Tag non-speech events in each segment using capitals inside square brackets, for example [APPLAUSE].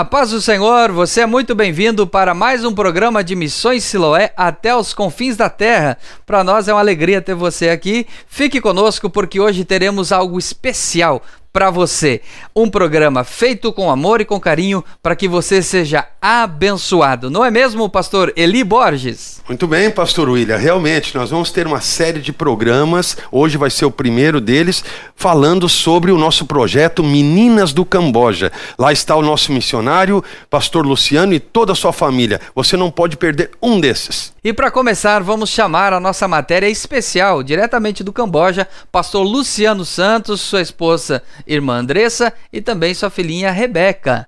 A paz do Senhor, você é muito bem-vindo para mais um programa de Missões Siloé até os confins da terra. Para nós é uma alegria ter você aqui. Fique conosco porque hoje teremos algo especial para você. Um programa feito com amor e com carinho para que você seja abençoado. Não é mesmo, pastor Eli Borges? Muito bem, pastor William. Realmente, nós vamos ter uma série de programas. Hoje vai ser o primeiro deles, falando sobre o nosso projeto Meninas do Camboja. Lá está o nosso missionário, pastor Luciano e toda a sua família. Você não pode perder um desses. E para começar, vamos chamar a nossa matéria especial, diretamente do Camboja, pastor Luciano Santos, sua esposa irmã Andressa e também sua filhinha Rebeca.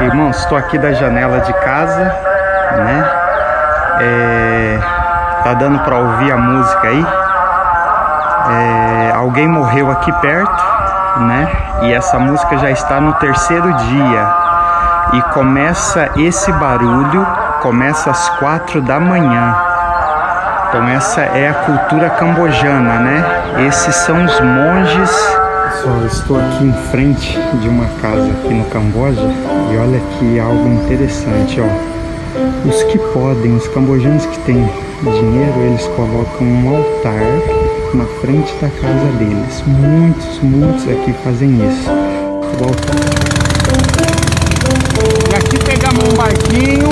Irmãos, estou aqui da janela de casa, né? É, tá dando para ouvir a música aí. É, alguém morreu aqui perto, né? E essa música já está no terceiro dia. E começa esse barulho, começa às quatro da manhã. Então essa é a cultura cambojana, né? Esses são os monges. Pessoal, estou aqui em frente de uma casa aqui no Camboja e olha aqui algo interessante, ó. Os que podem, os cambojanos que têm dinheiro, eles colocam um altar na frente da casa deles. Muitos, muitos aqui fazem isso. Volta. E aqui pegamos um barquinho,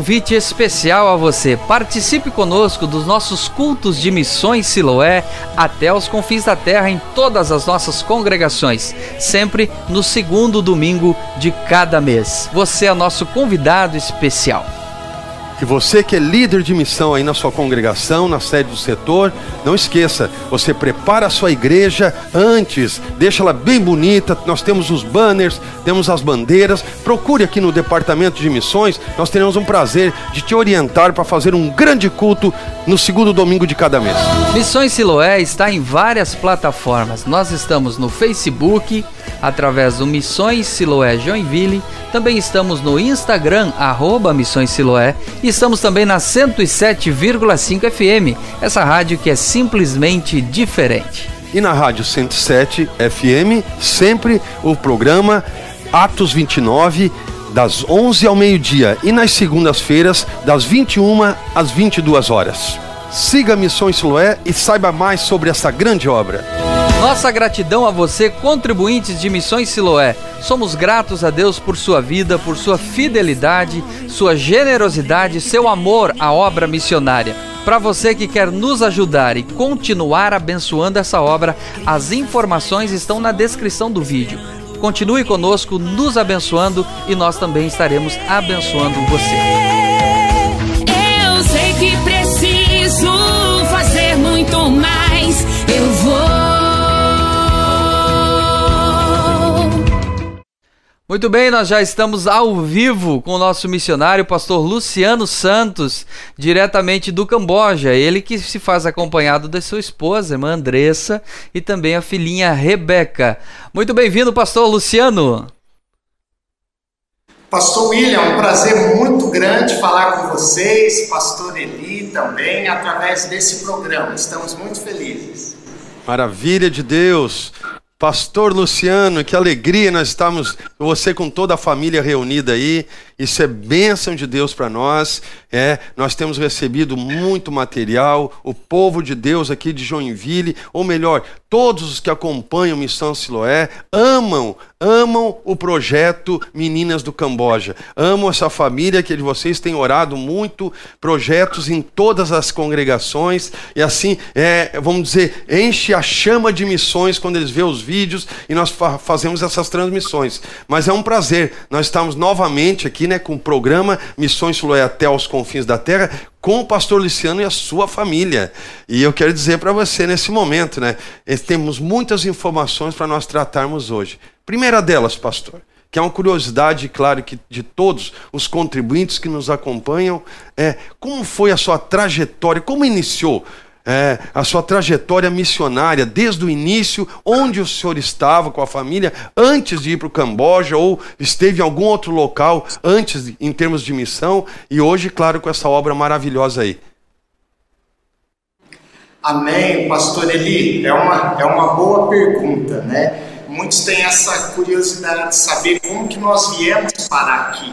convite especial a você. Participe conosco dos nossos cultos de missões Siloé até os confins da terra em todas as nossas congregações, sempre no segundo domingo de cada mês. Você é nosso convidado especial. E você que é líder de missão aí na sua congregação, na sede do setor, não esqueça, você prepara a sua igreja antes, deixa ela bem bonita. Nós temos os banners, temos as bandeiras. Procure aqui no departamento de missões, nós teremos um prazer de te orientar para fazer um grande culto no segundo domingo de cada mês. Missões Siloé está em várias plataformas. Nós estamos no Facebook, através do Missões Siloé Joinville. Também estamos no Instagram, arroba Missões Siloé. E estamos também na 107,5 FM, essa rádio que é simplesmente diferente. E na rádio 107 FM, sempre o programa Atos 29 das 11 ao meio-dia e nas segundas-feiras das 21 às 22 horas. Siga Missões Siloé e saiba mais sobre essa grande obra. Nossa gratidão a você, contribuintes de Missões Siloé. Somos gratos a Deus por sua vida, por sua fidelidade, sua generosidade, seu amor à obra missionária. Para você que quer nos ajudar e continuar abençoando essa obra, as informações estão na descrição do vídeo. Continue conosco, nos abençoando e nós também estaremos abençoando você. Eu sei que Muito bem, nós já estamos ao vivo com o nosso missionário, pastor Luciano Santos, diretamente do Camboja. Ele que se faz acompanhado da sua esposa, irmã Andressa, e também a filhinha Rebeca. Muito bem-vindo, pastor Luciano. Pastor William, um prazer muito grande falar com vocês, pastor Eli também, através desse programa. Estamos muito felizes. Maravilha de Deus. Pastor Luciano, que alegria nós estamos, você com toda a família reunida aí. Isso é bênção de Deus para nós. É, nós temos recebido muito material. O povo de Deus aqui de Joinville, ou melhor, todos os que acompanham Missão Siloé, amam, amam o projeto Meninas do Camboja. Amam essa família que vocês têm orado muito, projetos em todas as congregações e assim, é, vamos dizer, enche a chama de missões quando eles vê os vídeos e nós fa fazemos essas transmissões. Mas é um prazer. Nós estamos novamente aqui, né, com o programa Missões Siloé até aos confins da terra, com o pastor Luciano e a sua família. E eu quero dizer para você nesse momento, né, temos muitas informações para nós tratarmos hoje. Primeira delas, pastor, que é uma curiosidade, claro, que de todos os contribuintes que nos acompanham, é como foi a sua trajetória, como iniciou é, a sua trajetória missionária desde o início, onde o senhor estava com a família antes de ir para o Camboja ou esteve em algum outro local antes em termos de missão e hoje, claro, com essa obra maravilhosa aí. Amém, pastor Eli. É uma, é uma boa pergunta, né? Muitos têm essa curiosidade de saber como que nós viemos parar aqui.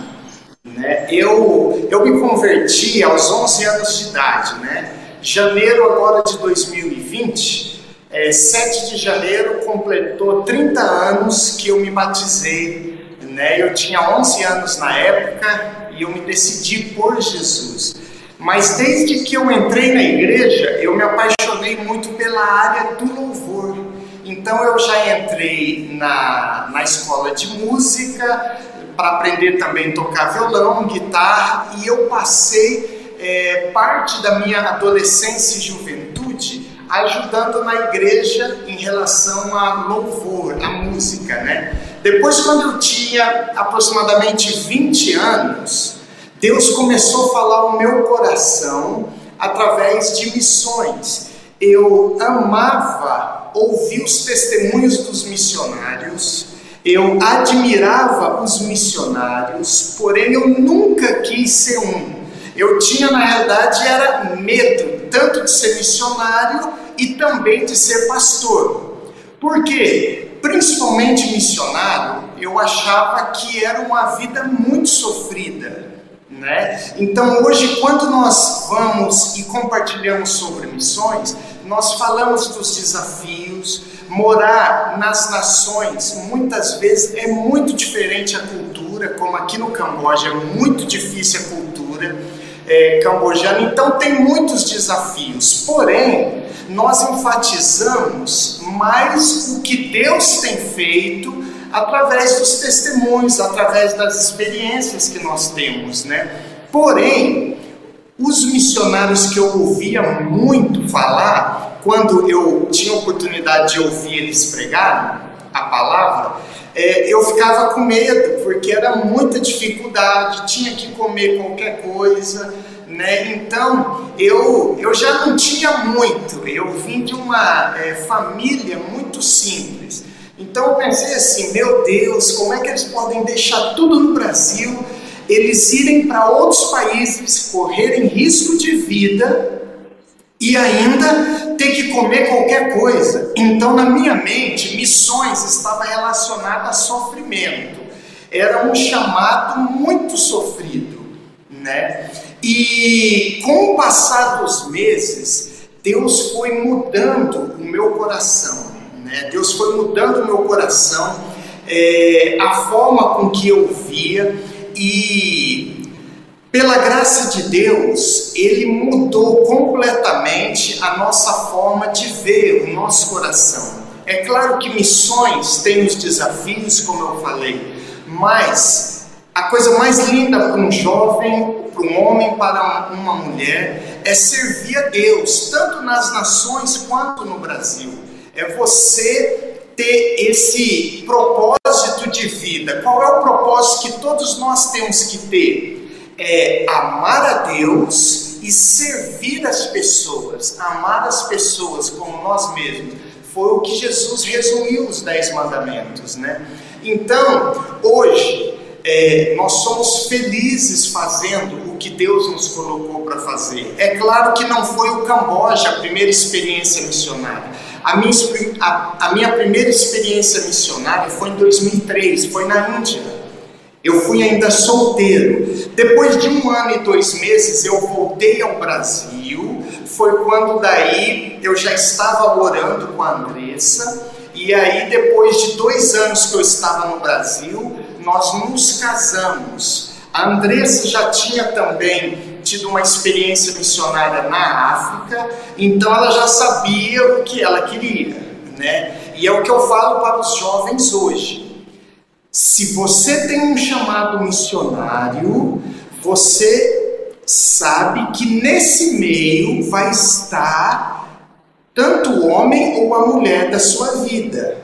Né? Eu, eu me converti aos 11 anos de idade, né? Janeiro agora de 2020, é, 7 de janeiro completou 30 anos que eu me batizei, né? Eu tinha 11 anos na época e eu me decidi por Jesus. Mas desde que eu entrei na igreja, eu me apaixonei muito pela área do louvor. Então eu já entrei na, na escola de música para aprender também a tocar violão, guitarra, e eu passei é, parte da minha adolescência e juventude ajudando na igreja em relação a louvor, a música, né? Depois, quando eu tinha aproximadamente 20 anos, Deus começou a falar ao meu coração através de missões. Eu amava ouvir os testemunhos dos missionários, eu admirava os missionários, porém eu nunca quis ser um. Eu tinha, na realidade, era medo, tanto de ser missionário e também de ser pastor. Por quê? Principalmente missionário, eu achava que era uma vida muito sofrida. Né? Então, hoje, quando nós vamos e compartilhamos sobre missões, nós falamos dos desafios. Morar nas nações, muitas vezes, é muito diferente a cultura, como aqui no Camboja é muito difícil a cultura é, cambojano. Então tem muitos desafios, porém nós enfatizamos mais o que Deus tem feito através dos testemunhos, através das experiências que nós temos, né? Porém, os missionários que eu ouvia muito falar, quando eu tinha oportunidade de ouvir eles pregar a palavra, é, eu ficava com medo, porque era muita dificuldade, tinha que comer qualquer coisa, né? Então eu, eu já não tinha muito, eu vim de uma é, família muito simples. Então eu pensei assim: meu Deus, como é que eles podem deixar tudo no Brasil, eles irem para outros países, correrem risco de vida e ainda ter que comer qualquer coisa. Então, na minha mente, missões estava relacionada a sofrimento. Era um chamado muito sofrido, né? E com o passar dos meses, Deus foi mudando o meu coração, né? Deus foi mudando o meu coração, é, a forma com que eu via e pela graça de Deus, Ele mudou completamente a nossa forma de ver o nosso coração. É claro que missões têm os desafios, como eu falei, mas a coisa mais linda para um jovem, para um homem, para uma mulher, é servir a Deus, tanto nas nações quanto no Brasil. É você ter esse propósito de vida. Qual é o propósito que todos nós temos que ter? É amar a Deus e servir as pessoas, amar as pessoas como nós mesmos. Foi o que Jesus resumiu os dez mandamentos, né? Então, hoje, é, nós somos felizes fazendo o que Deus nos colocou para fazer. É claro que não foi o Camboja a primeira experiência missionária. A minha, a, a minha primeira experiência missionária foi em 2003, foi na Índia. Eu fui ainda solteiro. Depois de um ano e dois meses, eu voltei ao Brasil. Foi quando daí eu já estava orando com a Andressa. E aí, depois de dois anos que eu estava no Brasil, nós nos casamos. A Andressa já tinha também tido uma experiência missionária na África, então ela já sabia o que ela queria, né? E é o que eu falo para os jovens hoje. Se você tem um chamado missionário, você sabe que nesse meio vai estar tanto o homem ou a mulher da sua vida.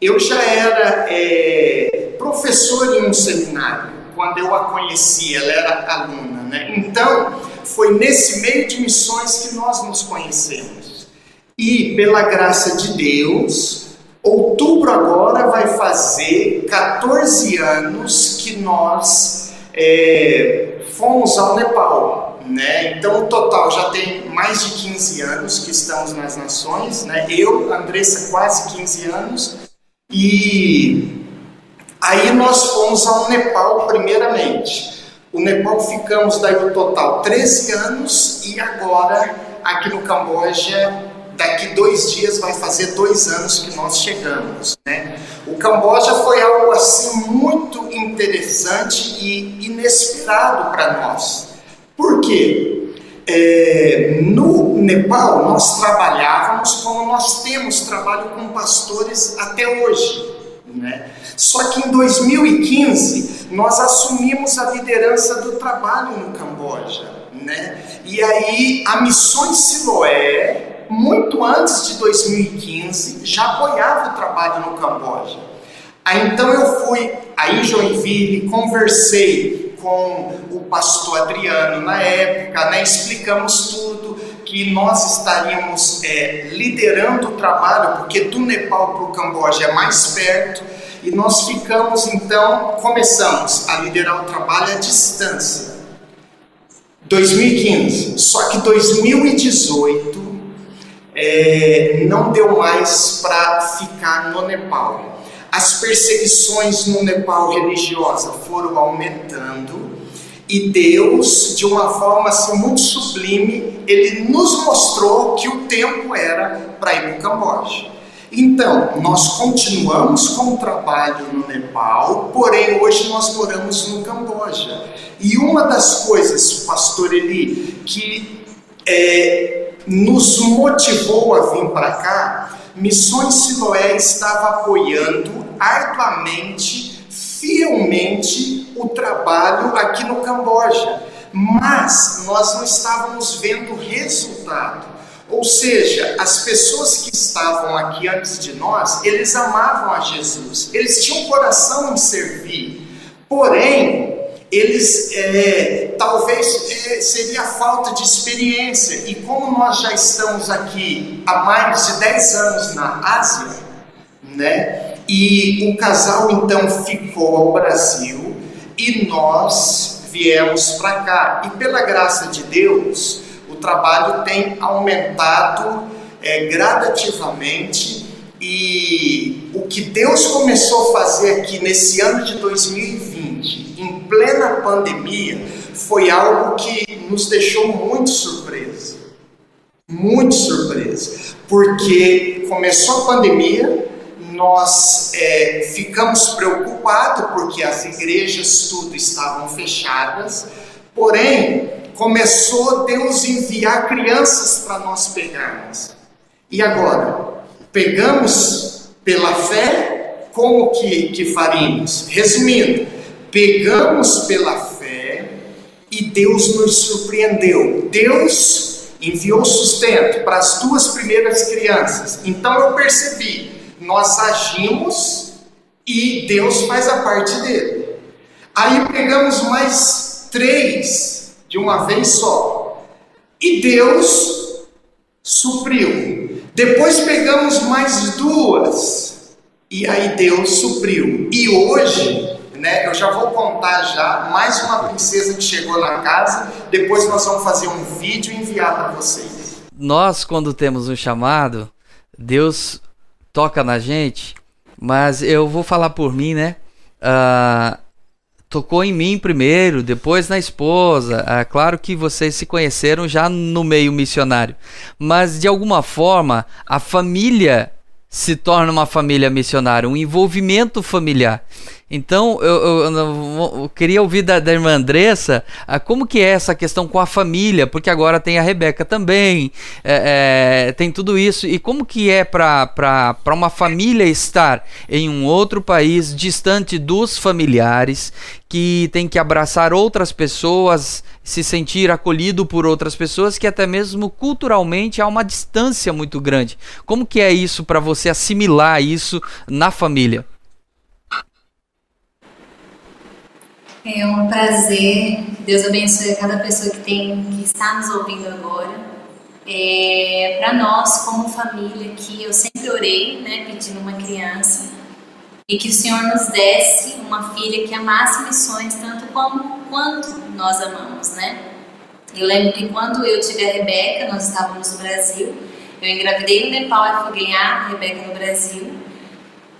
Eu já era é, professor em um seminário quando eu a conheci, ela era aluna, né? Então, foi nesse meio de missões que nós nos conhecemos. E pela graça de Deus, Outubro agora vai fazer 14 anos que nós é, fomos ao Nepal. Né? Então, o total já tem mais de 15 anos que estamos nas nações. Né? Eu, Andressa, quase 15 anos. E aí nós fomos ao Nepal primeiramente. O Nepal ficamos daí o total 13 anos e agora aqui no Camboja daqui dois dias vai fazer dois anos que nós chegamos. Né? O Camboja foi algo assim muito interessante e inesperado para nós. Por quê? É, no Nepal nós trabalhávamos como nós temos trabalho com pastores até hoje. Né? Só que em 2015 nós assumimos a liderança do trabalho no Camboja. Né? E aí a Missões Siloé muito antes de 2015, já apoiava o trabalho no Camboja. Aí então eu fui aí em Joinville, conversei com o pastor Adriano na época, né, explicamos tudo, que nós estaríamos é, liderando o trabalho, porque do Nepal para o Camboja é mais perto, e nós ficamos então, começamos a liderar o trabalho à distância. 2015, só que 2018 é, não deu mais para ficar no Nepal. As perseguições no Nepal religiosa foram aumentando e Deus, de uma forma assim, muito sublime, ele nos mostrou que o tempo era para ir para o Camboja. Então, nós continuamos com o trabalho no Nepal, porém hoje nós moramos no Camboja. E uma das coisas, pastor Eli, que é, nos motivou a vir para cá, Missões Siloé estava apoiando arduamente, fielmente o trabalho aqui no Camboja, mas nós não estávamos vendo resultado. Ou seja, as pessoas que estavam aqui antes de nós, eles amavam a Jesus, eles tinham coração em servir, porém, eles é, talvez é, seria falta de experiência. E como nós já estamos aqui há mais de 10 anos na Ásia, né? E o casal então ficou ao Brasil e nós viemos para cá. E pela graça de Deus, o trabalho tem aumentado é, gradativamente. E o que Deus começou a fazer aqui nesse ano de 2020 em plena pandemia, foi algo que nos deixou muito surpresa. Muito surpresa. Porque começou a pandemia, nós é, ficamos preocupados porque as igrejas tudo estavam fechadas, porém começou Deus enviar crianças para nós pegarmos. E agora? Pegamos pela fé, como que, que faríamos? Resumindo, pegamos pela fé e Deus nos surpreendeu. Deus enviou sustento para as duas primeiras crianças. Então eu percebi, nós agimos e Deus faz a parte dele. Aí pegamos mais três de uma vez só. E Deus supriu. Depois pegamos mais duas. E aí Deus supriu. E hoje né? Eu já vou contar já mais uma princesa que chegou na casa. Depois nós vamos fazer um vídeo e enviar para vocês. Nós, quando temos um chamado, Deus toca na gente, mas eu vou falar por mim, né? Uh, tocou em mim primeiro, depois na esposa. É claro que vocês se conheceram já no meio missionário, mas de alguma forma a família se torna uma família missionária, um envolvimento familiar. Então, eu, eu, eu, queria ouvir da, da irmã Andressa ah, como que é essa questão com a família, porque agora tem a Rebeca também, é, é, tem tudo isso. E como que é para uma família estar em um outro país, distante dos familiares, que tem que abraçar outras pessoas, se sentir acolhido por outras pessoas, que até mesmo culturalmente há uma distância muito grande. Como que é isso para você assimilar isso na família? É um prazer. Deus abençoe a cada pessoa que tem que está nos ouvindo agora. É, Para nós, como família, que eu sempre orei, né, pedindo uma criança e que o Senhor nos desse uma filha que amasse missões tanto como quanto nós amamos, né? Eu lembro que quando eu tive a Rebeca, nós estávamos no Brasil. Eu engravidei no Nepal e fui ganhar a Rebeca no Brasil.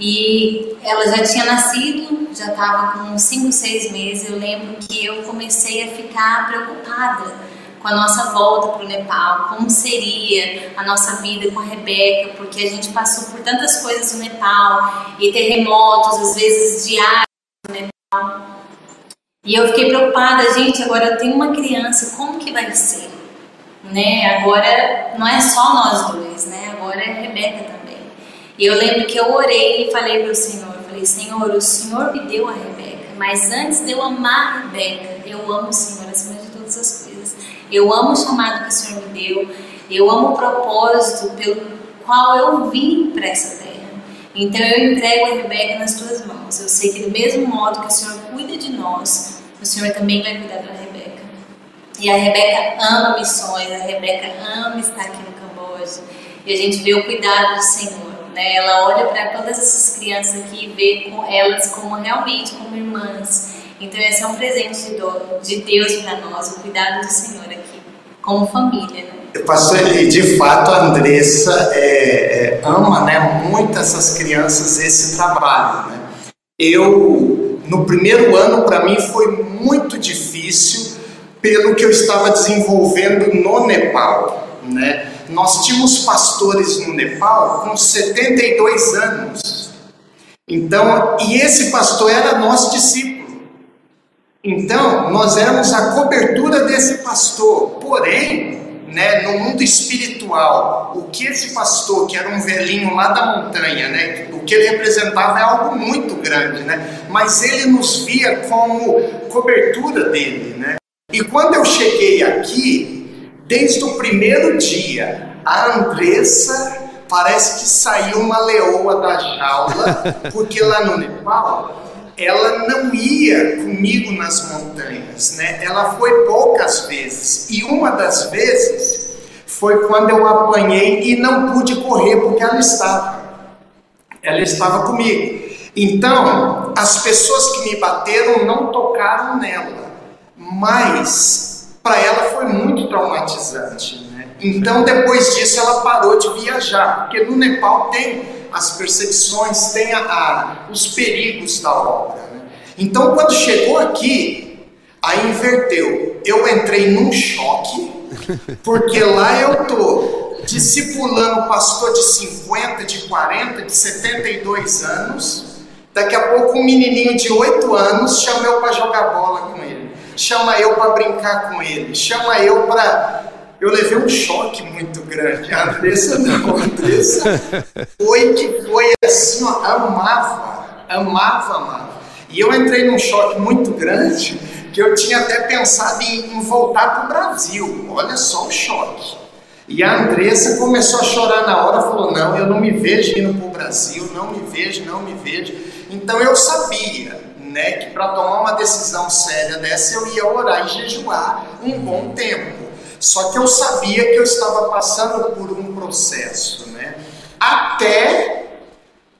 E ela já tinha nascido, já estava com 5, 6 meses. Eu lembro que eu comecei a ficar preocupada com a nossa volta para o Nepal, como seria a nossa vida com a Rebeca, porque a gente passou por tantas coisas no Nepal e terremotos, às vezes diários no Nepal. E eu fiquei preocupada, gente, agora eu tenho uma criança, como que vai ser? Né? Agora não é só nós dois, né? Agora é a Rebeca também. E eu lembro que eu orei e falei para o Senhor, falei, Senhor, o Senhor me deu a Rebeca, mas antes de eu amar a Rebeca, eu amo o Senhor acima de todas as coisas. Eu amo o chamado que o Senhor me deu, eu amo o propósito pelo qual eu vim para essa terra. Então eu entrego a Rebeca nas tuas mãos. Eu sei que do mesmo modo que o Senhor cuida de nós, o Senhor também vai cuidar da Rebeca. E a Rebeca ama missões, a Rebeca ama estar aqui no Camboja. E a gente vê o cuidado do Senhor. Né? Ela olha para todas essas crianças aqui e vê com elas como realmente como irmãs. Então esse é um presente de Deus para nós, o cuidado do Senhor aqui, como família. Né? Pastor, de fato a Andressa é, é, ama né, muito essas crianças, esse trabalho. Né? Eu, no primeiro ano, para mim foi muito difícil pelo que eu estava desenvolvendo no Nepal. Né? Nós tínhamos pastores no Nepal com 72 anos. Então, e esse pastor era nosso discípulo. Então, nós éramos a cobertura desse pastor. Porém, né, no mundo espiritual, o que esse pastor, que era um velhinho lá da montanha, né, o que ele representava é algo muito grande, né? Mas ele nos via como cobertura dele, né? E quando eu cheguei aqui, Desde o primeiro dia, a Andressa parece que saiu uma leoa da jaula, [LAUGHS] porque lá no Nepal ela não ia comigo nas montanhas, né? Ela foi poucas vezes e uma das vezes foi quando eu apanhei e não pude correr porque ela estava, ela estava comigo. Então as pessoas que me bateram não tocaram nela, mas para ela foi muito traumatizante. Né? Então, depois disso, ela parou de viajar, porque no Nepal tem as perseguições, tem a, a, os perigos da obra. Né? Então, quando chegou aqui, aí inverteu. Eu entrei num choque, porque lá eu tô discipulando pastor de 50, de 40, de 72 anos. Daqui a pouco um menininho de 8 anos chama eu para jogar bola com ele chama eu para brincar com ele, chama eu para. Eu levei um choque muito grande. A Andressa não, a Andressa foi que foi assim, ó, amava, amava, amava. E eu entrei num choque muito grande que eu tinha até pensado em, em voltar para o Brasil. Olha só o choque. E a Andressa começou a chorar na hora, falou: Não, eu não me vejo indo para o Brasil, não me vejo, não me vejo. Então eu sabia né, que para tomar uma decisão séria dessa eu ia orar e jejuar um bom tempo. Só que eu sabia que eu estava passando por um processo, né? Até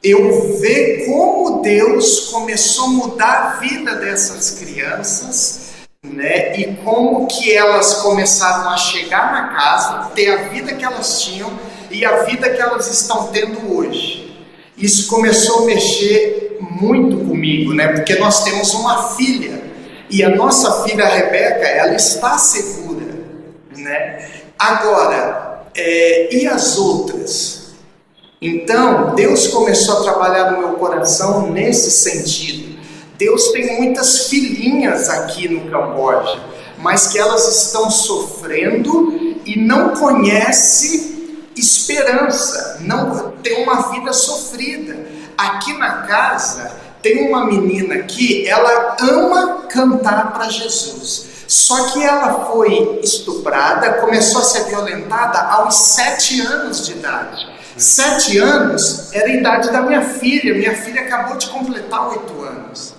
eu ver como Deus começou a mudar a vida dessas crianças, né? E como que elas começaram a chegar na casa, ter a vida que elas tinham e a vida que elas estão tendo hoje. Isso começou a mexer muito comigo, né? Porque nós temos uma filha E a nossa filha Rebeca, ela está segura, né? Agora, é, e as outras? Então, Deus começou a trabalhar no meu coração nesse sentido. Deus tem muitas filhinhas aqui no Camboja, mas que elas estão sofrendo e não conhece esperança, não tem uma vida sofrida. Aqui na casa tem uma menina que ela ama cantar para Jesus. Só que ela foi estuprada, começou a ser violentada aos sete anos de idade. Sete anos era a idade da minha filha. Minha filha acabou de completar oito anos.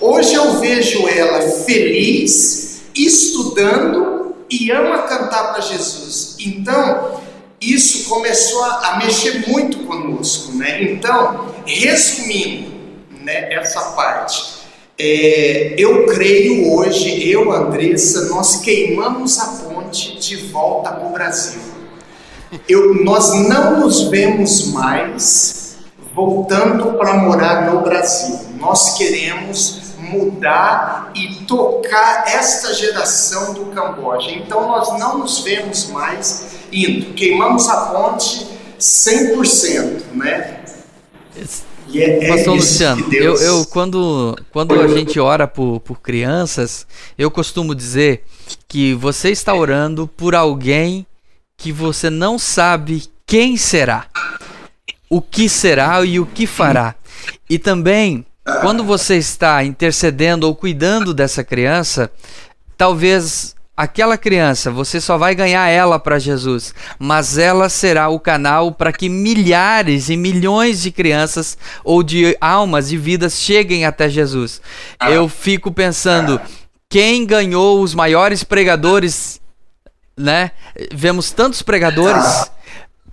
Hoje eu vejo ela feliz, estudando e ama cantar para Jesus. Então, isso começou a, mexer muito conosco, né? Então, resumindo, né, essa parte, é, eu creio hoje, eu, Andressa, nós queimamos a ponte de volta para o Brasil. Eu, nós não nos vemos mais voltando para morar no Brasil. Nós queremos mudar e tocar esta geração do Camboja. Então nós não nos vemos mais indo. Queimamos a ponte 100%, né? E é, é Pastor Luciano, Deus... eu, eu, quando, quando a gente ora por, por crianças, eu costumo dizer que você está orando por alguém que você não sabe quem será, o que será e o que fará. E também, quando você está intercedendo ou cuidando dessa criança, talvez aquela criança, você só vai ganhar ela para Jesus, mas ela será o canal para que milhares e milhões de crianças ou de almas e vidas cheguem até Jesus. Eu fico pensando, quem ganhou os maiores pregadores, né? Vemos tantos pregadores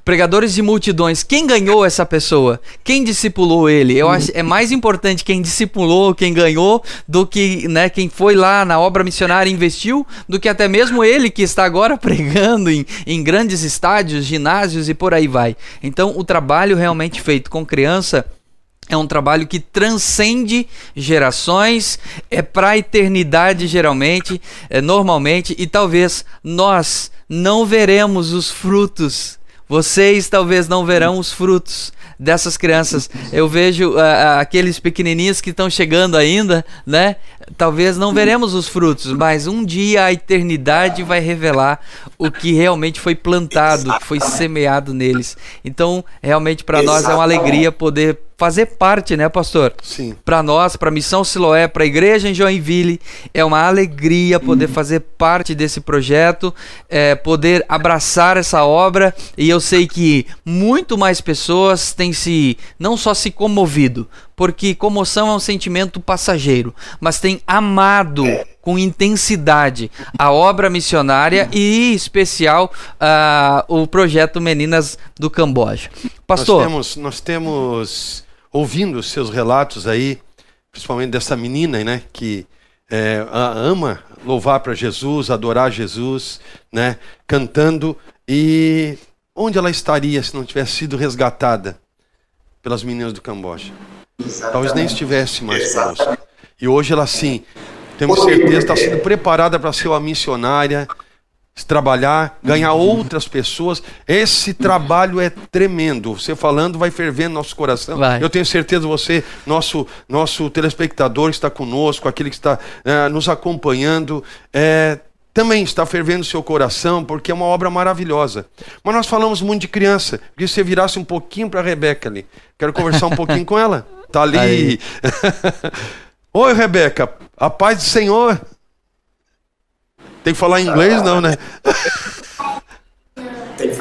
pregadores de multidões, quem ganhou essa pessoa? Quem discipulou ele? Eu acho é mais importante quem discipulou, quem ganhou, do que né, quem foi lá na obra missionária e investiu, do que até mesmo ele que está agora [LAUGHS] pregando em, em grandes estádios, ginásios e por aí vai. Então, o trabalho realmente feito com criança é um trabalho que transcende gerações, é para a eternidade geralmente, é, normalmente, e talvez nós não veremos os frutos vocês talvez não verão os frutos dessas crianças. Eu vejo uh, aqueles pequenininhos que estão chegando ainda, né? Talvez não veremos os frutos, mas um dia a eternidade vai revelar o que realmente foi plantado, que foi semeado neles. Então, realmente para nós é uma alegria poder fazer parte, né, pastor? Sim. Para nós, para a Missão Siloé, para a igreja em Joinville, é uma alegria poder uhum. fazer parte desse projeto, é, poder abraçar essa obra. E eu sei que muito mais pessoas têm se não só se comovido, porque comoção é um sentimento passageiro, mas tem amado com intensidade a obra missionária e, em especial, uh, o projeto Meninas do Camboja. Pastor. Nós temos, nós temos ouvindo os seus relatos aí, principalmente dessa menina, né, que é, ama louvar para Jesus, adorar Jesus, né, cantando. E onde ela estaria se não tivesse sido resgatada pelas meninas do Camboja? Exatamente. Talvez nem estivesse mais conosco. E hoje ela sim, temos certeza, está sendo preparada para ser uma missionária trabalhar, ganhar outras pessoas. Esse trabalho é tremendo. Você falando vai fervendo nosso coração. Vai. Eu tenho certeza você, nosso nosso telespectador está conosco, aquele que está é, nos acompanhando, é, também está fervendo seu coração, porque é uma obra maravilhosa. Mas nós falamos muito de criança. Queria que você virasse um pouquinho para a Rebeca ali. Quero conversar um pouquinho com ela. Tá ali. [LAUGHS] Oi, Rebeca. A paz do Senhor. Tem que falar inglês, não, né?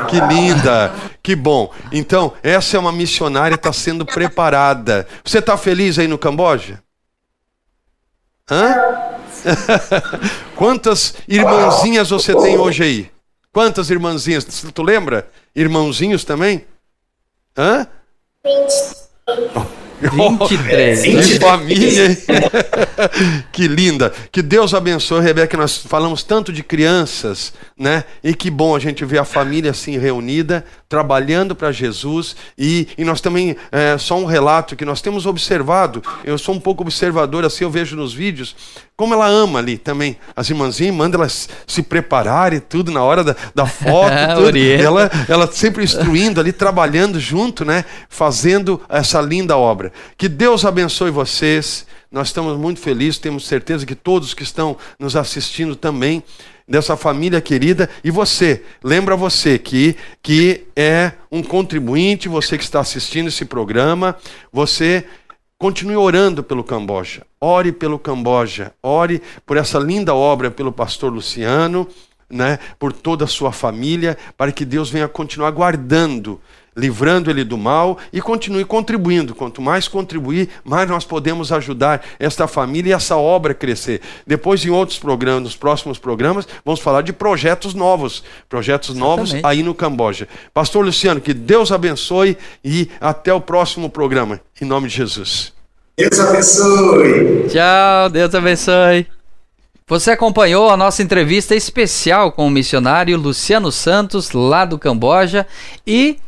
Que linda, que bom. Então, essa é uma missionária está sendo preparada. Você está feliz aí no Camboja? Hã? [LAUGHS] Quantas irmãzinhas você tem hoje aí? Quantas irmãzinhas? Tu lembra? Irmãozinhos também? Hã? 25. [LAUGHS] 23. Que família, hein? [LAUGHS] que linda. Que Deus abençoe, Rebeca. Nós falamos tanto de crianças, né? E que bom a gente ver a família assim reunida, trabalhando para Jesus. E, e nós também, é, só um relato que nós temos observado. Eu sou um pouco observador, assim, eu vejo nos vídeos, como ela ama ali também. As irmãzinhas, manda elas se prepararem tudo na hora da, da foto. [LAUGHS] tudo. Ela, ela sempre instruindo ali, trabalhando junto, né? Fazendo essa linda obra. Que Deus abençoe vocês. Nós estamos muito felizes, temos certeza que todos que estão nos assistindo também, dessa família querida. E você, lembra você que, que é um contribuinte, você que está assistindo esse programa, você continue orando pelo Camboja. Ore pelo Camboja, ore por essa linda obra pelo pastor Luciano, né, por toda a sua família, para que Deus venha continuar guardando livrando ele do mal e continue contribuindo. Quanto mais contribuir, mais nós podemos ajudar esta família e essa obra a crescer. Depois, em outros programas, nos próximos programas, vamos falar de projetos novos, projetos Exatamente. novos aí no Camboja. Pastor Luciano, que Deus abençoe e até o próximo programa. Em nome de Jesus. Deus abençoe. Tchau, Deus abençoe. Você acompanhou a nossa entrevista especial com o missionário Luciano Santos, lá do Camboja, e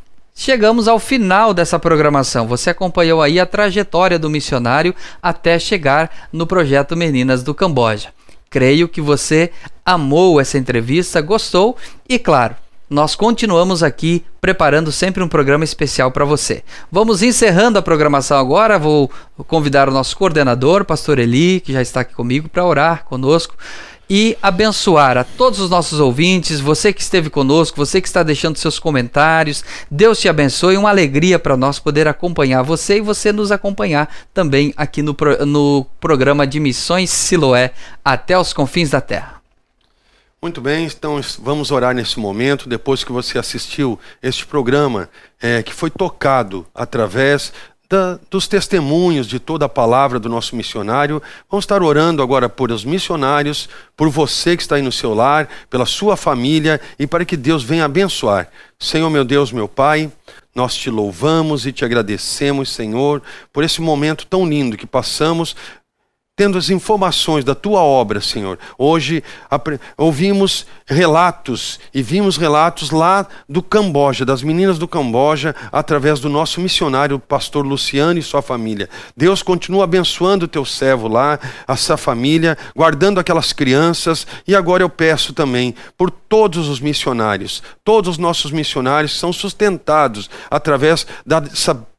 Chegamos ao final dessa programação. Você acompanhou aí a trajetória do missionário até chegar no projeto Meninas do Camboja. Creio que você amou essa entrevista, gostou e, claro, nós continuamos aqui preparando sempre um programa especial para você. Vamos encerrando a programação agora. Vou convidar o nosso coordenador, Pastor Eli, que já está aqui comigo, para orar conosco e abençoar a todos os nossos ouvintes, você que esteve conosco, você que está deixando seus comentários. Deus te abençoe, uma alegria para nós poder acompanhar você e você nos acompanhar também aqui no, no programa de Missões Siloé até os confins da terra. Muito bem, então vamos orar nesse momento, depois que você assistiu este programa, é, que foi tocado através da, dos testemunhos de toda a palavra do nosso missionário. Vamos estar orando agora por os missionários, por você que está aí no seu lar, pela sua família e para que Deus venha abençoar. Senhor, meu Deus, meu Pai, nós te louvamos e te agradecemos, Senhor, por esse momento tão lindo que passamos tendo as informações da tua obra, Senhor. Hoje ouvimos relatos e vimos relatos lá do Camboja, das meninas do Camboja, através do nosso missionário, o pastor Luciano e sua família. Deus continua abençoando o teu servo lá, essa família, guardando aquelas crianças. E agora eu peço também por todos os missionários, todos os nossos missionários são sustentados através dessa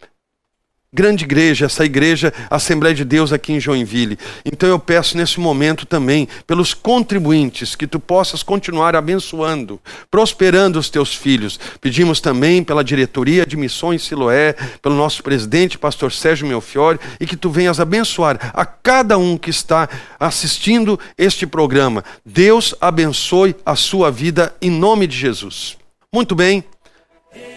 grande igreja, essa igreja Assembleia de Deus aqui em Joinville. Então eu peço nesse momento também pelos contribuintes que tu possas continuar abençoando, prosperando os teus filhos. Pedimos também pela diretoria de Missões Siloé, pelo nosso presidente, pastor Sérgio Melfiore, e que tu venhas abençoar a cada um que está assistindo este programa. Deus abençoe a sua vida em nome de Jesus. Muito bem.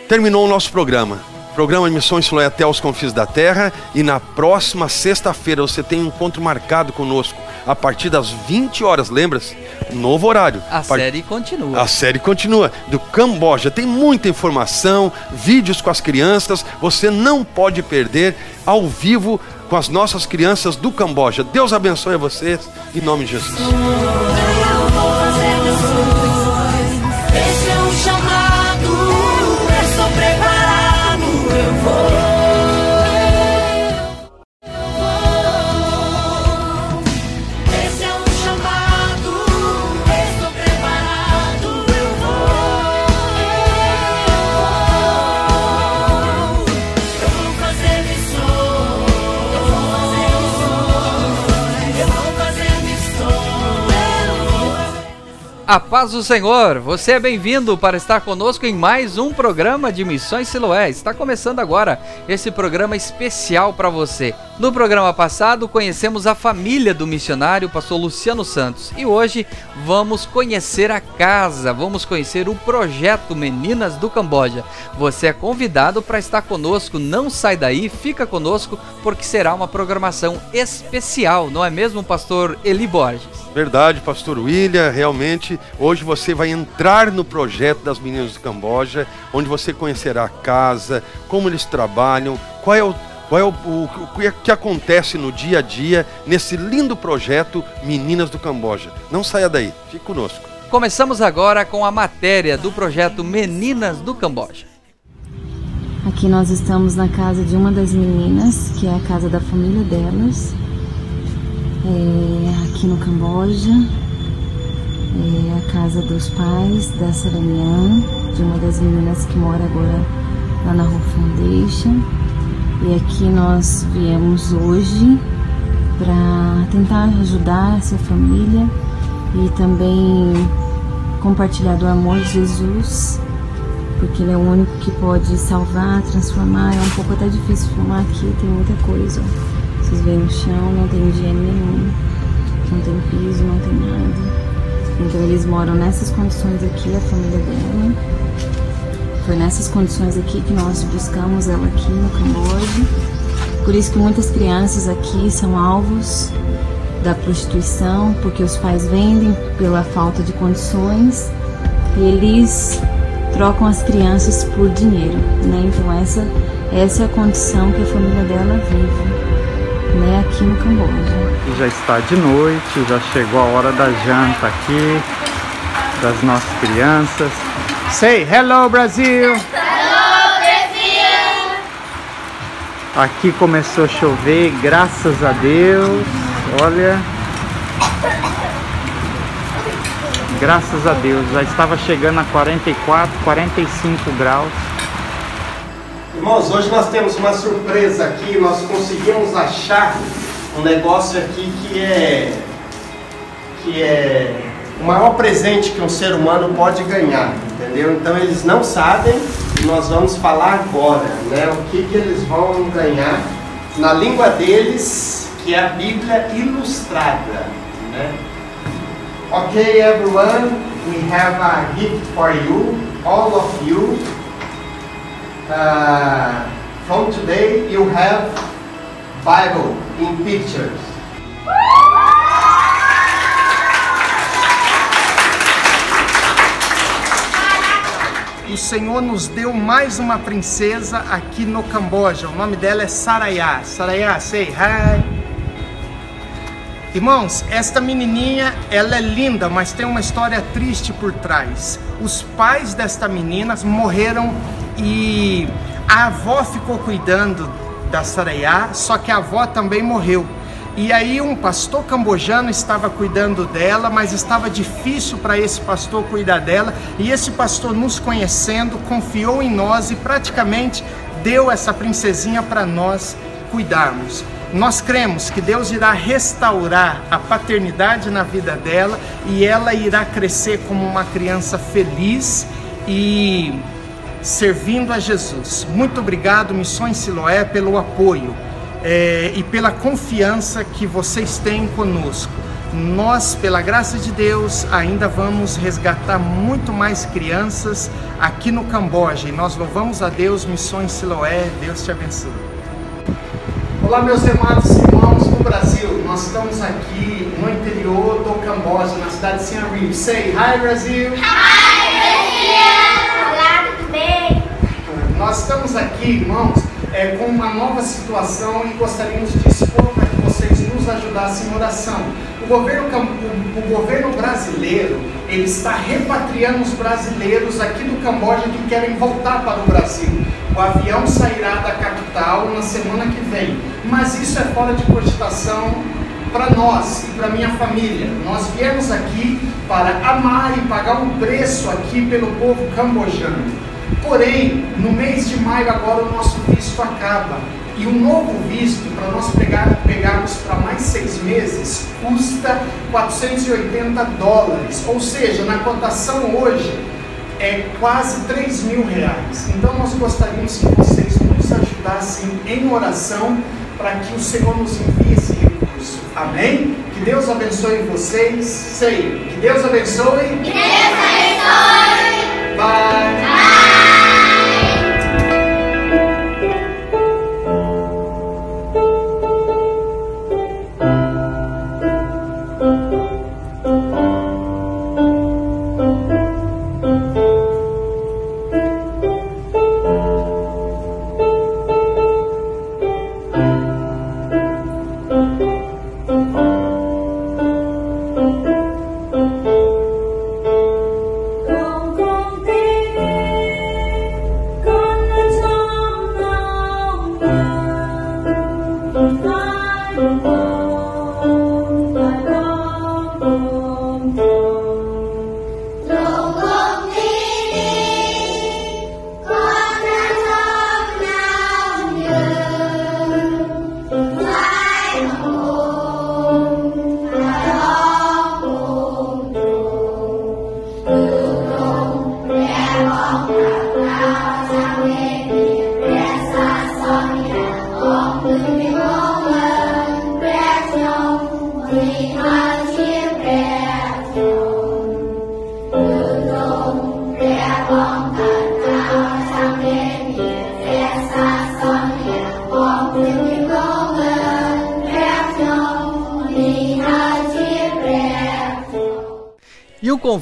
Terminou o nosso programa. Programa Missões Siloé até os confins da terra. E na próxima sexta-feira você tem um encontro marcado conosco. A partir das 20 horas, lembra-se? Novo horário. A Part... série continua. A série continua. Do Camboja. Tem muita informação, vídeos com as crianças. Você não pode perder ao vivo com as nossas crianças do Camboja. Deus abençoe a vocês. Em nome de Jesus. A paz do Senhor, você é bem-vindo para estar conosco em mais um programa de Missões Siloé. Está começando agora esse programa especial para você. No programa passado, conhecemos a família do missionário pastor Luciano Santos e hoje vamos conhecer a casa, vamos conhecer o projeto Meninas do Camboja. Você é convidado para estar conosco, não sai daí, fica conosco porque será uma programação especial, não é mesmo, pastor Eli Borges? Verdade, pastor William, realmente hoje você vai entrar no projeto das meninas do Camboja, onde você conhecerá a casa, como eles trabalham, qual é o Qual é o, o, o que- que acontece no dia a dia nesse lindo projeto Meninas do Camboja? Não saia daí, fique conosco. Começamos agora com a matéria do projeto Meninas do Camboja. Aqui nós estamos na casa de uma das meninas, que é a casa da família delas, é, aqui no Camboja. É a casa dos pais da Saranian, de uma das meninas que mora agora lá na Rua Foundation. E aqui nós viemos hoje para tentar ajudar essa família e também compartilhar do amor de Jesus porque ele é o único que pode salvar, transformar. É um pouco até difícil filmar aqui, tem muita coisa. Vocês veem o chão, não tem higiene nenhuma, não tem piso, não tem nada. Então eles moram nessas condições aqui, a família dela. Foi nessas condições aqui que nós buscamos ela aqui no Camboja. Por isso que muitas crianças aqui são alvos da prostituição, porque os pais vendem pela falta de condições. Eles trocam as crianças por dinheiro, né? Então essa essa é a condição que a família dela vive, né? Aqui no Camboja. Já está de noite, já chegou a hora da janta aqui, das nossas crianças. Say hello Brasil! Aqui começou a chover, graças a Deus. Olha. Graças a Deus, já estava chegando a 44, 45 graus. Irmãos, hoje nós temos uma surpresa aqui. Nós conseguimos achar um negócio aqui que é que é o maior presente que um ser humano pode ganhar, entendeu? Então eles não sabem e nós vamos falar agora, né? O que que eles vão ganhar na língua deles, que é a Bíblia ilustrada, né? Okay, everyone, we have a gift for you, all of you. Uh, from today, you have Bible in pictures. O Senhor nos deu mais uma princesa aqui no Camboja. O nome dela é Saraya. Saraya, say hi. Irmãos, esta menininha, ela é linda, mas tem uma história triste por trás. Os pais desta menina morreram e a avó ficou cuidando da Saraiá, só que a avó também morreu. E aí um pastor cambojano estava cuidando dela, mas estava difícil para esse pastor cuidar dela, e esse pastor nos conhecendo, confiou em nós e praticamente deu essa princesinha para nós cuidarmos. Nós cremos que Deus irá restaurar a paternidade na vida dela e ela irá crescer como uma criança feliz e servindo a Jesus. Muito obrigado, Missões Siloé, pelo apoio eh, e pela confiança que vocês têm conosco. Nós, pela graça de Deus, ainda vamos resgatar muito mais crianças aqui no Camboja e nós louvamos a Deus, Missões Siloé. Deus te abençoe. Olá, meus amados irmãos do Brasil. Nós estamos aqui no interior do Camboja, na cidade de Siem Reap. Say hi, Brasil! Olá, Nós estamos aqui, irmãos, é, com uma nova situação e gostaríamos de expor para que vocês nos ajudassem em oração. O governo, o, o governo brasileiro, ele está repatriando os brasileiros aqui do Camboja que querem voltar para o Brasil. O avião sairá da capital na semana que vem, mas isso é fora de cogitação para nós e para minha família. Nós viemos aqui para amar e pagar um preço aqui pelo povo cambojano. Porém, no mês de maio agora o nosso visto acaba. E o novo visto, para nós pegar, pegarmos para mais seis meses, custa 480 dólares. Ou seja, na cotação hoje é quase 3 mil reais. Então nós gostaríamos que vocês nos ajudassem em oração para que o Senhor nos envie esse recurso. Amém? Que Deus abençoe vocês. Sei. Que Deus abençoe. Que Deus abençoe! Bye.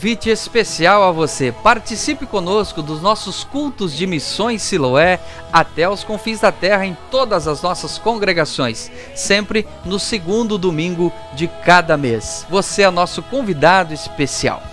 Convite especial a você. Participe conosco dos nossos cultos de missões Siloé até os confins da terra em todas as nossas congregações, sempre no segundo domingo de cada mês. Você é nosso convidado especial.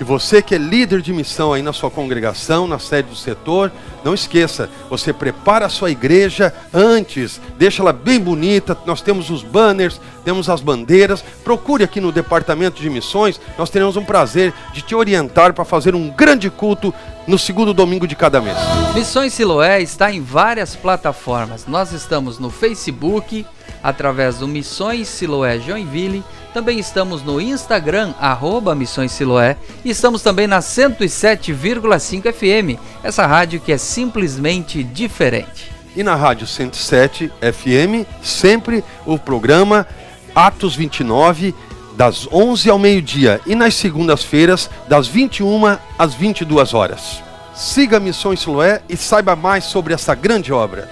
E você que é líder de missão aí na sua congregação, na sede do setor, não esqueça, você prepara a sua igreja antes, deixa ela bem bonita. Nós temos os banners, temos as bandeiras. Procure aqui no departamento de missões, nós teremos um prazer de te orientar para fazer um grande culto no segundo domingo de cada mês. Missões Siloé está em várias plataformas. Nós estamos no Facebook, através do Missões Siloé Joinville. Também estamos no Instagram, arroba Missões Siloé. E estamos também na 107,5 FM, essa rádio que é simplesmente diferente. E na Rádio 107 FM, sempre o programa Atos 29, das 11 ao meio-dia. E nas segundas-feiras, das 21 às 22 horas. Siga Missões Siloé e saiba mais sobre essa grande obra.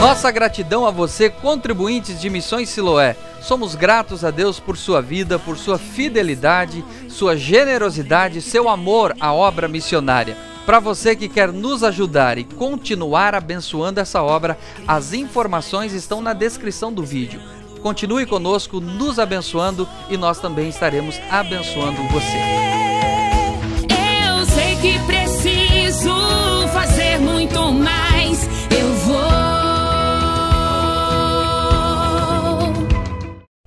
Nossa gratidão a você, contribuintes de Missões Siloé. Somos gratos a Deus por sua vida, por sua fidelidade, sua generosidade, seu amor à obra missionária. Para você que quer nos ajudar e continuar abençoando essa obra, as informações estão na descrição do vídeo. Continue conosco, nos abençoando e nós também estaremos abençoando você.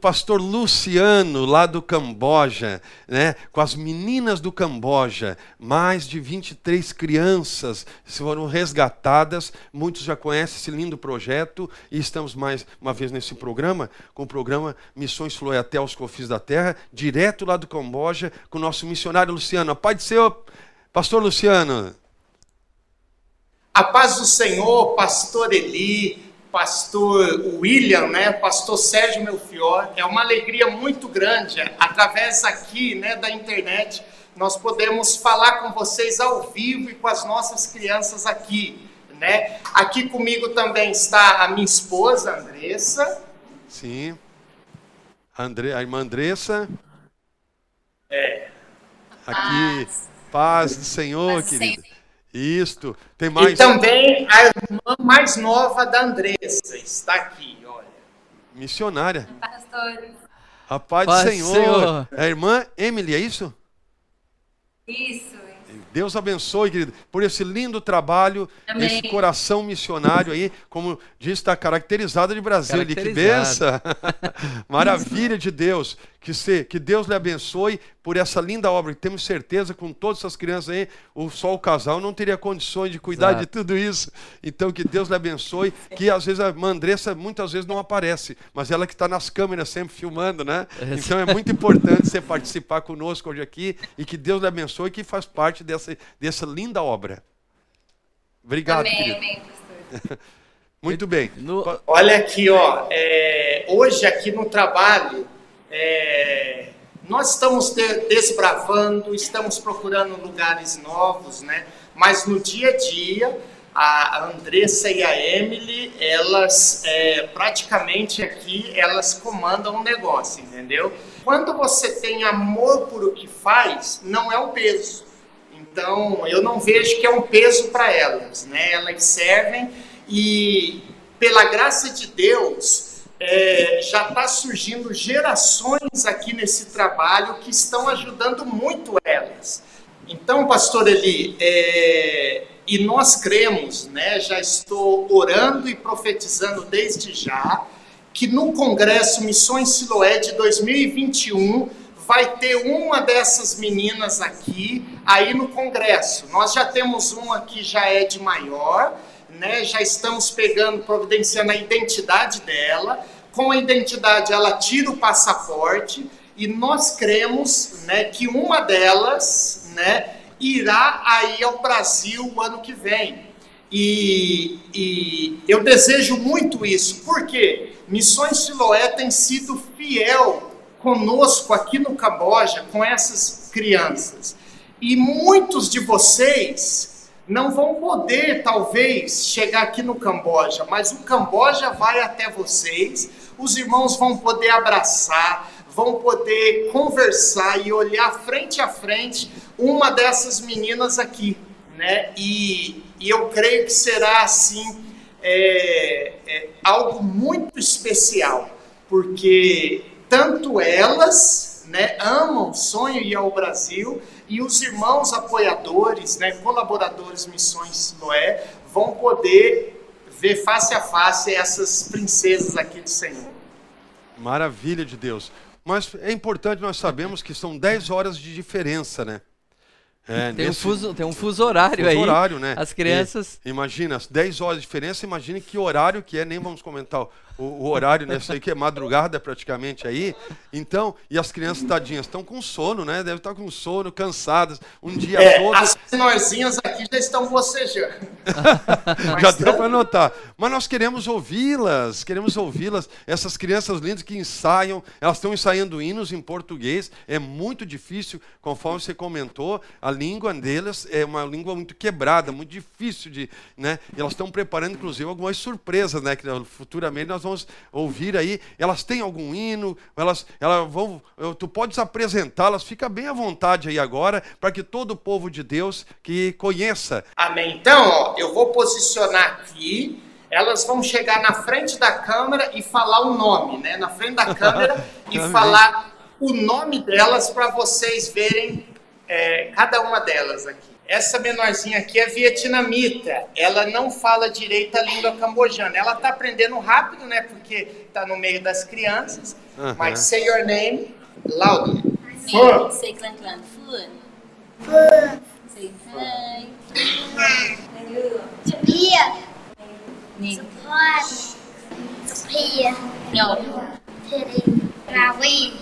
Pastor Luciano, lá do Camboja, né, com as meninas do Camboja, mais de 23 crianças foram resgatadas. Muitos já conhecem esse lindo projeto e estamos mais uma vez nesse programa, com o programa Missões Floi até aos Confins da Terra, direto lá do Camboja, com o nosso missionário Luciano. A paz do pastor Luciano. A paz do Senhor, pastor Eli, pastor William, né, pastor Sérgio Melfior, é uma alegria muito grande, através aqui, né, da internet, nós podemos falar com vocês ao vivo e com as nossas crianças aqui, né? Aqui comigo também está a minha esposa, Andressa. Sim. Andre, a irmã Andressa. É. Aqui, paz do Senhor, Paz querida. sempre. Isto. Tem E mais. também a irmã mais nova da Andressa está aqui, olha. Missionária. Pastores. A paz, Paz do do Senhor. Senhor. É a irmã Emily, é isso? Isso. Deus abençoe, querido, por esse lindo trabalho, Amém. esse coração missionário aí, como diz, está caracterizado de Brasil. Que benção! [LAUGHS] Maravilha de Deus. Que, se, que Deus lhe abençoe por essa linda obra. E temos certeza, com todas essas crianças aí, o, só o casal não teria condições de cuidar Exato. de tudo isso. Então, que Deus lhe abençoe. Que às vezes a irmã Andressa muitas vezes não aparece, mas ela que está nas câmeras sempre filmando, né? Então é muito importante você participar conosco hoje aqui e que Deus lhe abençoe que faz parte dessa, dessa linda obra. Obrigado, amém, querido. amém, [LAUGHS] pastor. Muito bem. No- Olha aqui, ó. é, hoje aqui no trabalho, é, nós estamos de- desbravando, estamos procurando lugares novos, né? Mas no dia a dia, a Andressa e a Emily, elas é, praticamente aqui, elas comandam o negócio, entendeu? Quando você tem amor por o que faz, não é um peso. Então, eu não vejo que é um peso para elas, né? Elas servem e, pela graça de Deus, é, já está surgindo gerações aqui nesse trabalho que estão ajudando muito elas. Então, pastor Eli, é, e nós cremos, né? Já estou orando e profetizando desde já que no Congresso Missões Siloé de 2021 vai ter uma dessas meninas aqui aí no Congresso. Nós já temos uma que já é de maior, né? Já estamos pegando, providenciando a identidade dela. Com a identidade, ela tira o passaporte e nós cremos, né, que uma delas, né, irá aí ao Brasil o ano que vem. E, e eu desejo muito isso, porque Missões Siloé tem sido fiel conosco aqui no Camboja com essas crianças. E muitos de vocês não vão poder, talvez, chegar aqui no Camboja, mas o Camboja vai até vocês, os irmãos vão poder abraçar, vão poder conversar e olhar frente a frente uma dessas meninas aqui, né? E, e eu creio que será assim é, é algo muito especial, porque tanto elas, né, amam, sonham ir ao Brasil e os irmãos apoiadores, né, colaboradores Missões Noé, vão poder ver face a face essas princesas aqui do Senhor. Maravilha de Deus. Mas é importante nós sabemos que são 10 horas de diferença, né? É, tem, nesse... um fuso, tem um fuso horário fuso aí. horário, né? As crianças. E, imagina, 10 horas de diferença, imagine que horário que é, nem vamos comentar o, o horário, né? Isso aí que é madrugada praticamente aí. Então, e as crianças tadinhas estão com sono, né? Devem estar com sono, cansadas, um dia é, todo. As menorzinhas aqui já estão bocejando. [LAUGHS] já deu para notar. Mas nós queremos ouvi-las, queremos ouvi-las. Essas crianças lindas que ensaiam, elas estão ensaiando hinos em português. É muito difícil, conforme você comentou, a língua delas é uma língua muito quebrada, muito difícil de, né? E elas estão preparando, inclusive, algumas surpresas, né? Que futuramente nós vamos ouvir aí. Elas têm algum hino, elas, elas vão, tu podes apresentá-las, fica bem à vontade aí agora, para que todo o povo de Deus que conheça. Amém. Então, ó, eu vou posicionar aqui. Elas vão chegar na frente da câmera e falar o nome, né? Na frente da [LAUGHS] câmera e falar o nome delas para vocês verem é, cada uma delas aqui. Essa menorzinha aqui é vietnamita. Ela não fala direito a língua cambojana. Ela tá aprendendo rápido, né? Porque tá no meio das crianças. Uh -huh. Mas say your name loudly. Fun. Say clan clan. Fun. Fun. Say hi. Pia. Pia. No. Ravi.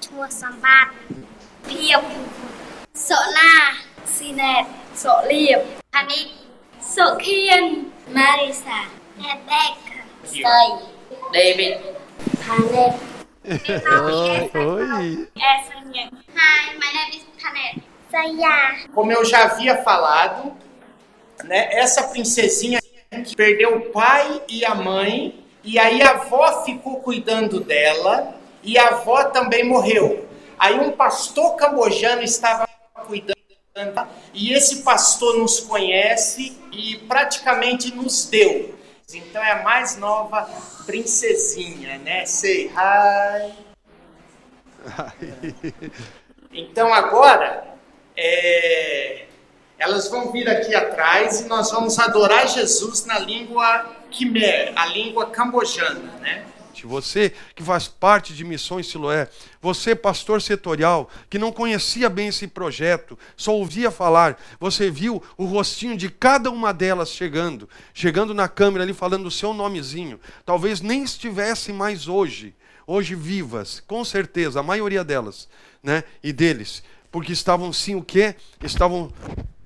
Tua sambat. Pia. Sola. Sinet, Sọ Liệp, Hanit, Sọ Khiên, Marisa, Rebecca, Say, David, Panet. [LAUGHS] Oi, oi. Hi, my name is Panet. Saya. Como eu já havia falado, né, essa princesinha que perdeu o pai e a mãe, e aí a avó ficou cuidando dela, e a avó também morreu. Aí um pastor cambojano estava cuidando e esse pastor nos conhece e praticamente nos deu. Então é a mais nova princesinha, né? Say hi. [LAUGHS] Então agora é, elas vão vir aqui atrás e nós vamos adorar Jesus na língua Khmer, a língua cambojana, né? Você que faz parte de Missões Siloé, você, pastor setorial, que não conhecia bem esse projeto, só ouvia falar, você viu o rostinho de cada uma delas chegando, chegando na câmera ali falando o seu nomezinho. Talvez nem estivessem mais hoje, hoje vivas, com certeza, a maioria delas, né? E deles, porque estavam sim o quê? Estavam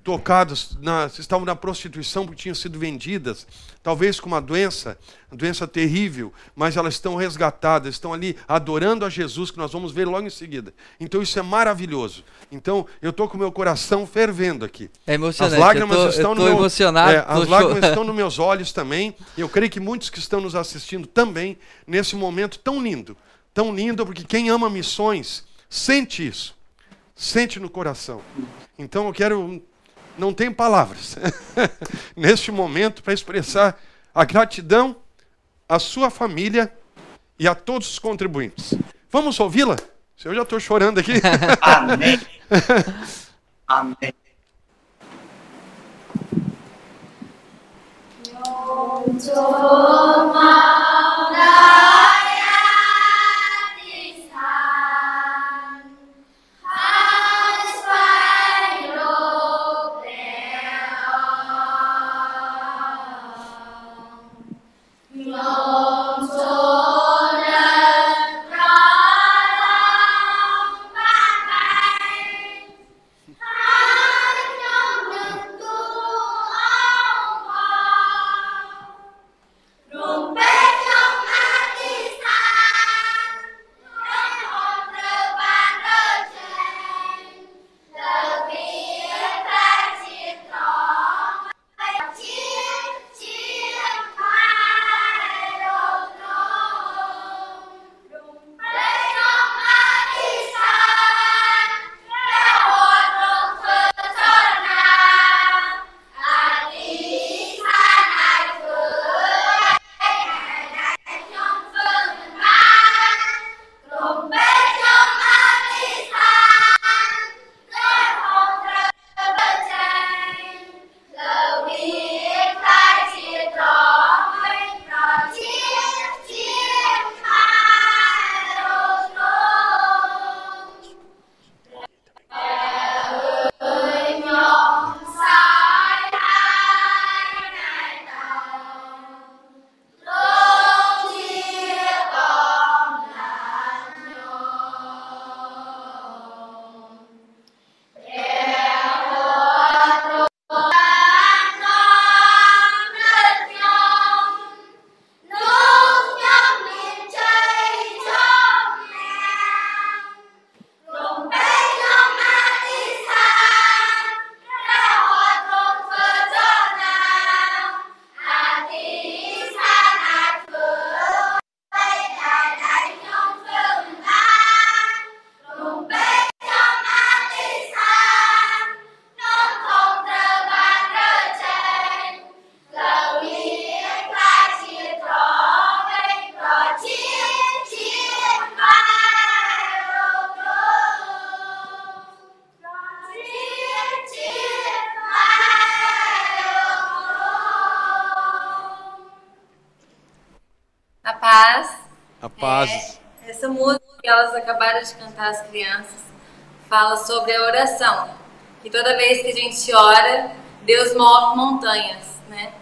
tocadas, na, estavam na prostituição porque tinham sido vendidas, talvez com uma doença, uma doença terrível, mas elas estão resgatadas, estão ali adorando a Jesus, que nós vamos ver logo em seguida. Então isso é maravilhoso. Então eu estou com o meu coração fervendo aqui. É emocionante. As lágrimas tô, estão no meu, emocionado. É, as lágrimas estão [LAUGHS] nos meus olhos também. E eu creio que muitos que estão nos assistindo também nesse momento tão lindo, tão lindo, porque quem ama missões sente isso, sente no coração. Então eu quero não tem palavras [LAUGHS] neste momento para expressar a gratidão à sua família e a todos os contribuintes. Vamos ouvi-la? Eu já estou chorando aqui. [LAUGHS] Amém. Amém. Sobre a oração. Que toda vez que a gente ora, Deus move montanhas, né?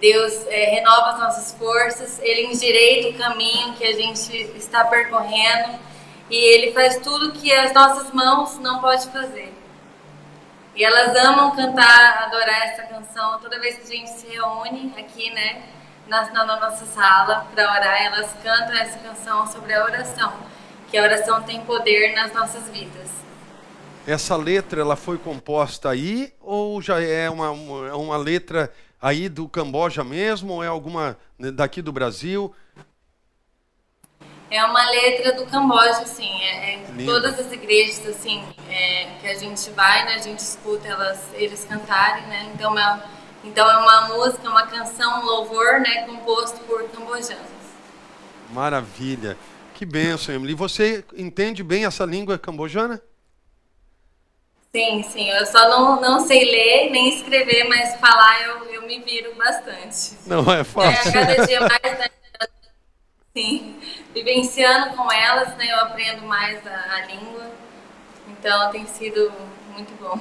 Deus é, renova as nossas forças, Ele endireita o caminho que a gente está percorrendo e Ele faz tudo que as nossas mãos não podem fazer. E elas amam cantar, adorar essa canção. Toda vez que a gente se reúne aqui, né, na, na nossa sala para orar, elas cantam essa canção sobre a oração, que a oração tem poder nas nossas vidas. Essa letra ela foi composta aí ou já é uma, uma, uma letra aí do Camboja mesmo ou é alguma daqui do Brasil? É uma letra do Camboja, assim, é, é todas as igrejas, assim, é, que a gente vai, né, a gente escuta elas, eles cantarem, né, então é, então é uma música, uma canção, um louvor, né, composto por cambojanos. Maravilha, que benção, Emily. Você entende bem essa língua cambojana? Sim, sim, eu só não, não sei ler nem escrever, mas falar eu, eu me viro bastante. Não é fácil. É, cada dia mais, né, sim, vivenciando com elas, né, eu aprendo mais a, a língua. Então tem sido muito bom.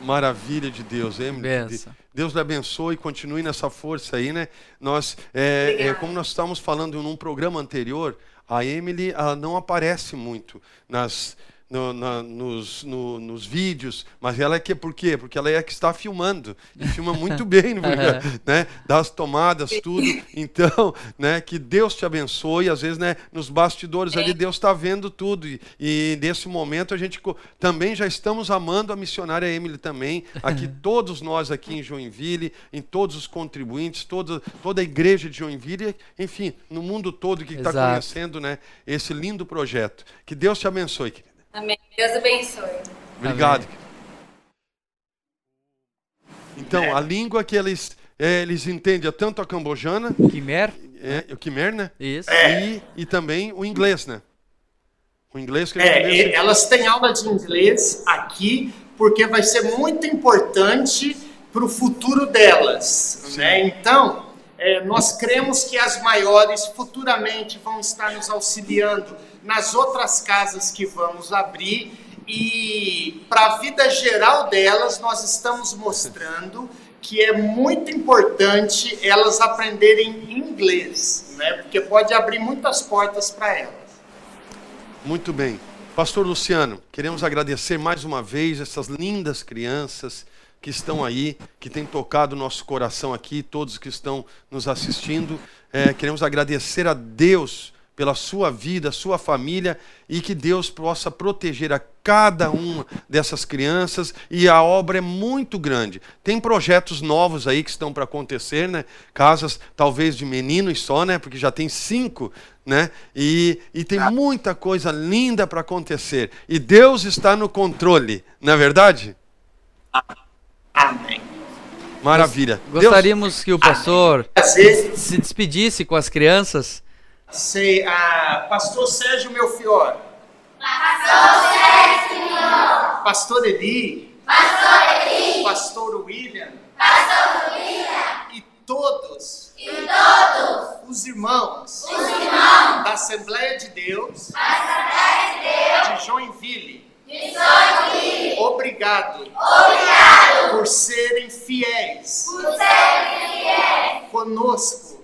Maravilha de Deus, Emily. Benção. Deus lhe abençoe e continue nessa força aí, né? Nós, é, é, como nós estávamos falando num programa anterior, a Emily ela não aparece muito nas no, na, nos, no, nos vídeos, mas ela é que por quê? Porque ela é que está filmando e filma muito [LAUGHS] bem, né? Das tomadas, tudo. Então, né? Que Deus te abençoe. Às vezes, né? Nos bastidores ali Deus está vendo tudo e, e, nesse momento a gente também já estamos amando a missionária Emily também. Aqui [LAUGHS] todos nós aqui em Joinville, em todos os contribuintes, toda toda a igreja de Joinville, enfim, no mundo todo que está conhecendo, né? Esse lindo projeto. Que Deus te abençoe. Amém. Deus abençoe. Obrigado. Amém. Então, a língua que eles, é, eles entendem é tanto a cambojana. Khmer. É, o Khmer, né? Isso. E, e também o inglês, né? O inglês que é, elas têm aula de inglês aqui porque vai ser muito importante para o futuro delas, né? Então, é, nós cremos que as maiores futuramente vão estar nos auxiliando nas outras casas que vamos abrir e para a vida geral delas nós estamos mostrando que é muito importante elas aprenderem inglês, né? Porque pode abrir muitas portas para elas. Muito bem. Pastor Luciano, queremos agradecer mais uma vez essas lindas crianças que estão aí, que têm tocado o nosso coração aqui, todos que estão nos assistindo. É, queremos agradecer a Deus pela sua vida, sua família e que Deus possa proteger a cada uma dessas crianças e a obra é muito grande. Tem projetos novos aí que estão para acontecer, né? Casas talvez de meninos só, né? Porque já tem cinco, né? E, e tem muita coisa linda para acontecer. E Deus está no controle, não é verdade? Amém. Maravilha. Gostaríamos Deus... que o pastor se despedisse com as crianças Sei, ah, Pastor Sérgio Melfior. Pastor Sérgio. Pastor Eli. Pastor Eli. Pastor William. Pastor William. E todos. E todos. Os irmãos. Os irmãos. Da Assembleia de Deus. Da Assembleia de Deus. De Joinville. De Joinville. Obrigado. Obrigado. Por serem fiéis. Por serem fiéis. Conosco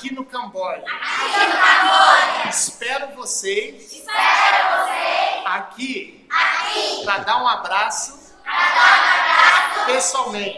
aqui no Camboja. Aqui no Camboja. Espero vocês. Espero vocês aqui. Aqui. Para dar um abraço. Para dar um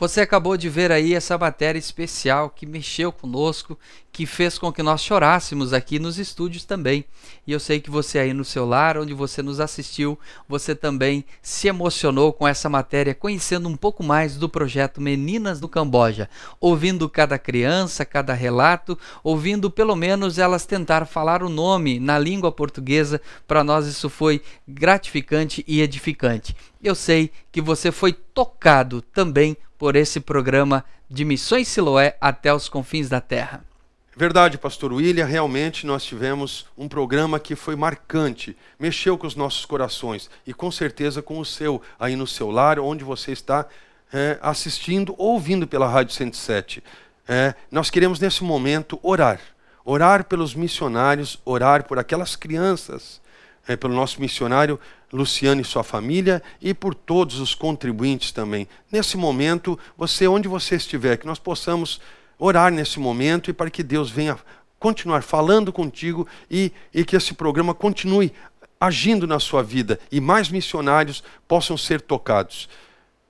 Você acabou de ver aí essa matéria especial que mexeu conosco, que fez com que nós chorássemos aqui nos estúdios também. E eu sei que você aí no seu lar, onde você nos assistiu, você também se emocionou com essa matéria, conhecendo um pouco mais do projeto Meninas do Camboja, ouvindo cada criança, cada relato, ouvindo pelo menos elas tentar falar o nome na língua portuguesa. Para nós isso foi gratificante e edificante. Eu sei que você foi tocado também por esse programa de Missões Siloé até os confins da terra. Verdade, pastor William, realmente nós tivemos um programa que foi marcante, mexeu com os nossos corações e com certeza com o seu, aí no seu lar, onde você está é, assistindo, ouvindo pela Rádio 107. É, nós queremos nesse momento orar, orar pelos missionários, orar por aquelas crianças, é, pelo nosso missionário Luciano e sua família e por todos os contribuintes também. Nesse momento, você, onde você estiver, que nós possamos orar nesse momento e para que Deus venha continuar falando contigo e, e que esse programa continue agindo na sua vida e mais missionários possam ser tocados.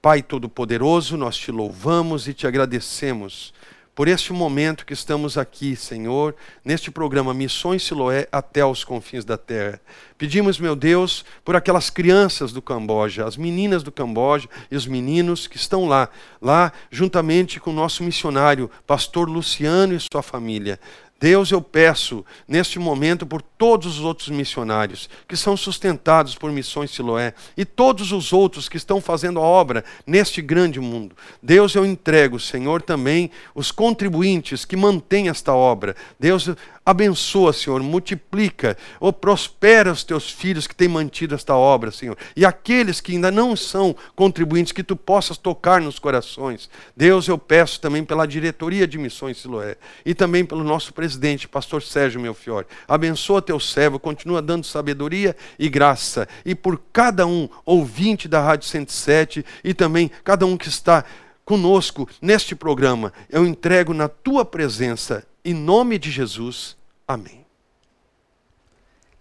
Pai Todo-Poderoso, nós te louvamos e te agradecemos por este momento que estamos aqui, Senhor, neste programa Missões Siloé até os confins da terra. Pedimos, meu Deus, por aquelas crianças do Camboja, as meninas do Camboja e os meninos que estão lá, lá juntamente com o nosso missionário, pastor Luciano e sua família. Deus, eu peço neste momento por todos os outros missionários que são sustentados por Missões Siloé e todos os outros que estão fazendo a obra neste grande mundo. Deus, eu entrego, Senhor, também os contribuintes que mantêm esta obra. Deus, Abençoa, Senhor, multiplica, ou prospera os teus filhos que têm mantido esta obra, Senhor. E aqueles que ainda não são contribuintes, que tu possas tocar nos corações. Deus, eu peço também pela diretoria de missões Siloé e também pelo nosso presidente, pastor Sérgio Melfiore. Abençoa teu servo, continua dando sabedoria e graça. E por cada um, ouvinte da Rádio 107 e também cada um que está conosco neste programa, eu entrego na tua presença, em nome de Jesus. Amém.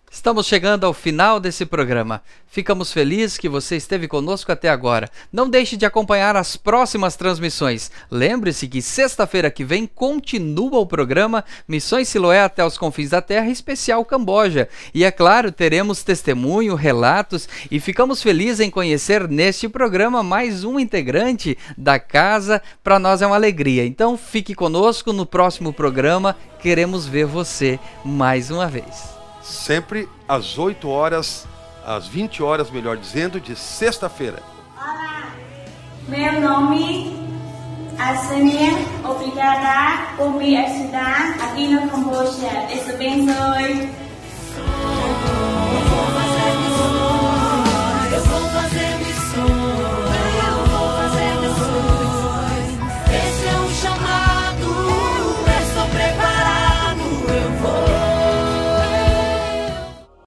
Estamos chegando ao final desse programa. Ficamos felizes que você esteve conosco até agora. Não deixe de acompanhar as próximas transmissões. Lembre-se que sexta-feira que vem continua o programa Missões Siloé até os confins da Terra, especial Camboja. E é claro, teremos testemunho, relatos e ficamos felizes em conhecer neste programa mais um integrante da casa. Para nós é uma alegria. Então fique conosco no próximo programa. Queremos ver você mais uma vez sempre às 8 horas, às 20 horas, melhor dizendo, de sexta-feira. Olá, meu nome é Sania. Obrigada por me ajudar aqui no Camboja. Esse abençoe.